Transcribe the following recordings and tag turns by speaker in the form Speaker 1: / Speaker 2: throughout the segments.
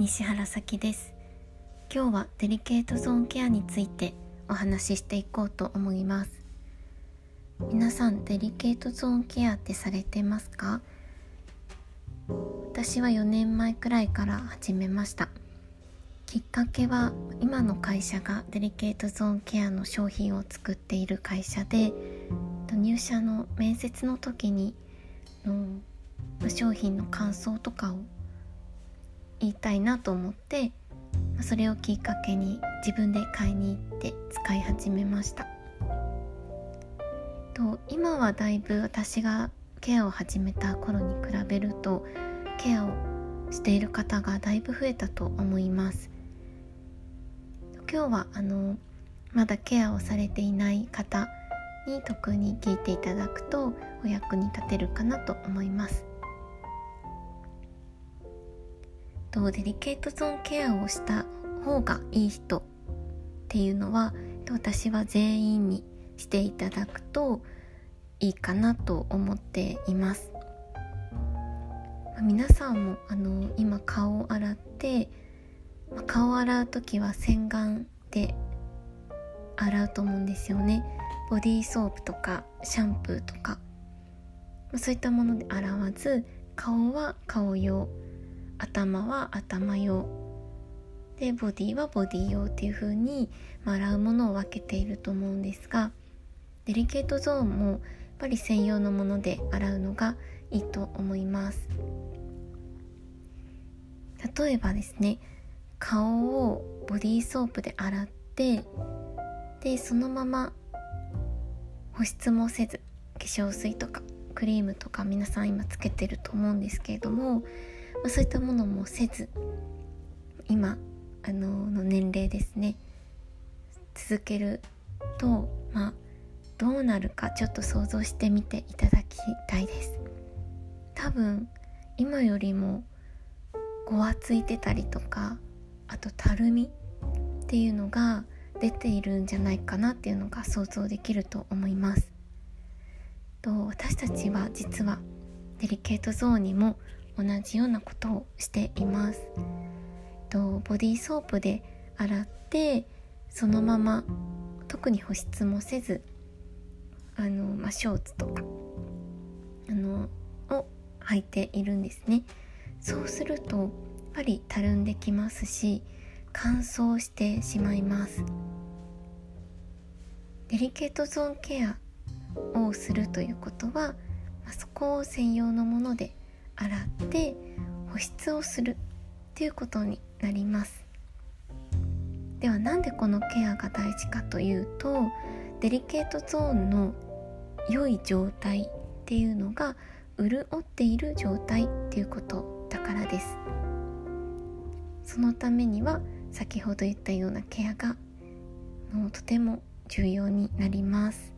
Speaker 1: 西原咲です。今日はデリケートゾーンケアについてお話ししていこうと思います。皆さんデリケートゾーンケアってされてますか？私は4年前くらいから始めました。きっかけは今の会社がデリケートゾーンケアの商品を作っている会社で入社の面接の時にの商品の感想とかを言いたいなと思ってそれをきっかけに自分で買いに行って使い始めました。と今はだいぶ私がケアを始めた頃に比べるとケアをしている方がだいぶ増えたと思います。今日はあのまだケアをされていない方に特に聞いていただくとお役に立てるかなと思います。とデリケートゾーンケアをした方がいい人っていうのは私は全員にしていただくといいかなと思っています。皆さんもあの今顔を洗って顔を洗う時は洗顔で洗うと思うんですよね。ボディーソープとかシャンプーとか。そういったもので洗わず顔は顔用。頭は頭用。でボディはボディ用っていう風に、ま、洗うものを分けていると思うんですがデリケートゾーンもやっぱり専用のもので洗うのがいいと思います。例えばですね顔をボディーソープで洗ってでそのまま保湿もせず化粧水とかクリームとか皆さん今つけてると思うんですけれどもま、そういったものもせず今あのの年齢ですね。続けるとまあどうなるかちょっと想像してみていただきたいです。多分今よりもごわついてたりとかあとたるみっていうのが出ているんじゃないかなっていうのが想像できると思います。と私たちは実はデリケートゾーンにも同じようなことをしています。とボディーソープで洗ってそのまま特に保湿もせずあの、まあ、ショーツとかあのを履いているんですねそうするとやっぱりたるんできますし乾燥してしまいますデリケートゾーンケアをするということは、まあ、そこを専用のもので洗って保湿をするっていうことになります。ではなんでこのケアが大事かというとデリケートゾーンの良い状態っていうのが潤っている状態っていうことだからです。そのためには先ほど言ったようなケアがもうとても重要になります。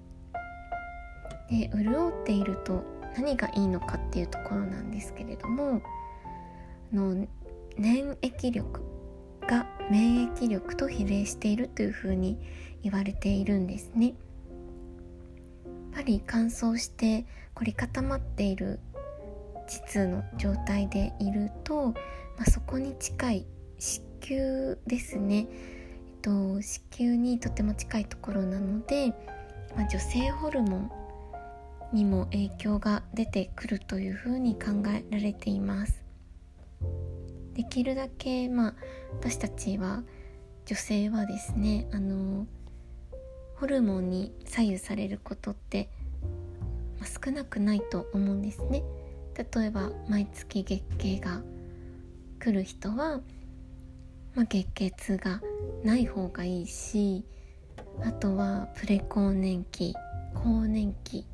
Speaker 1: で潤っていると何がいいのかっていうところなんですけれどもの粘液力が免疫力と比例しているというふうに言われているんですね。やっぱり乾燥して凝り固まっている膣の状態でいると、まあ、そこに近い子宮ですね、えっと、子宮にとても近いところなので、まあ、女性ホルモンにも影響が出てくるというふうに考えられています。できるだけまあ私たちは女性はですねあのホルモンに左右されることって、まあ、少なくないと思うんですね。例えば毎月月経が来る人は、まあ、月経痛がない方がいいしあとはプレ更年期更年期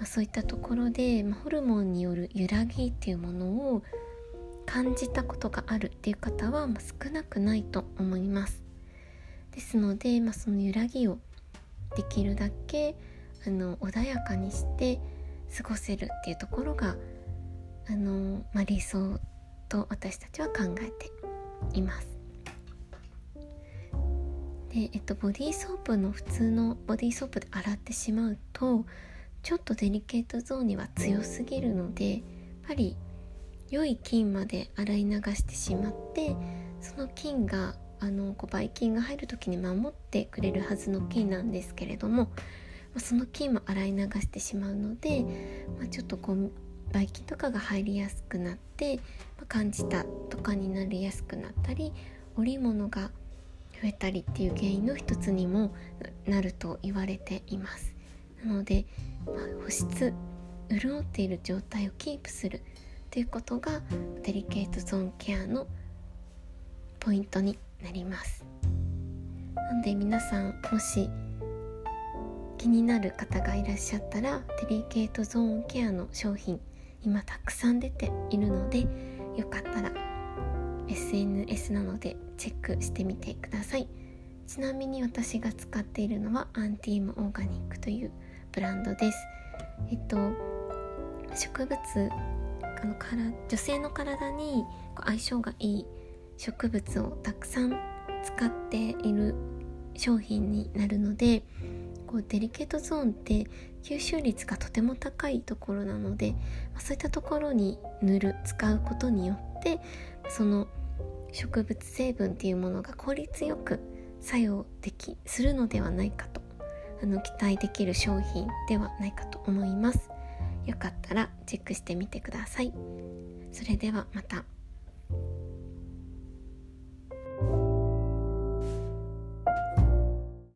Speaker 1: まあ、そういったところで、まあ、ホルモンによる揺らぎっていうものを感じたことがあるっていう方は、まあ、少なくないと思います。ですので、まあ、その揺らぎをできるだけあの穏やかにして過ごせるっていうところがあの、まあ、理想と私たちは考えています。で、えっと、ボディーソープの普通のボディーソープで洗ってしまうとちょっとデリケートゾーンには強すぎるのでやっぱり良い菌まで洗い流してしまってその菌があのこうばい菌が入る時に守ってくれるはずの菌なんですけれども、ま、その菌も洗い流してしまうので、まあ、ちょっとこうばい菌とかが入りやすくなって、まあ、感じたとかになりやすくなったり織物が増えたりっていう原因の一つにもなると言われています。なので、保湿潤っている状態をキープする。ということがデリケートゾーンケアのポイントになります。なので皆さんもし気になる方がいらっしゃったらデリケートゾーンケアの商品今たくさん出ているのでよかったら SNS なのでチェックしてみてください。ちなみに私が使っているのはアンティームオーガニックというブランドです。えっと植物あのから女性の体に相性がいい植物をたくさん使っている商品になるのでこうデリケートゾーンって吸収率がとても高いところなので、まそういったところに塗る使うことによってその植物成分っていうものが効率よく作用できするのではないかと。あの期待できる商品ではないかと思います。よかったらチェックしてみてください。それではまた。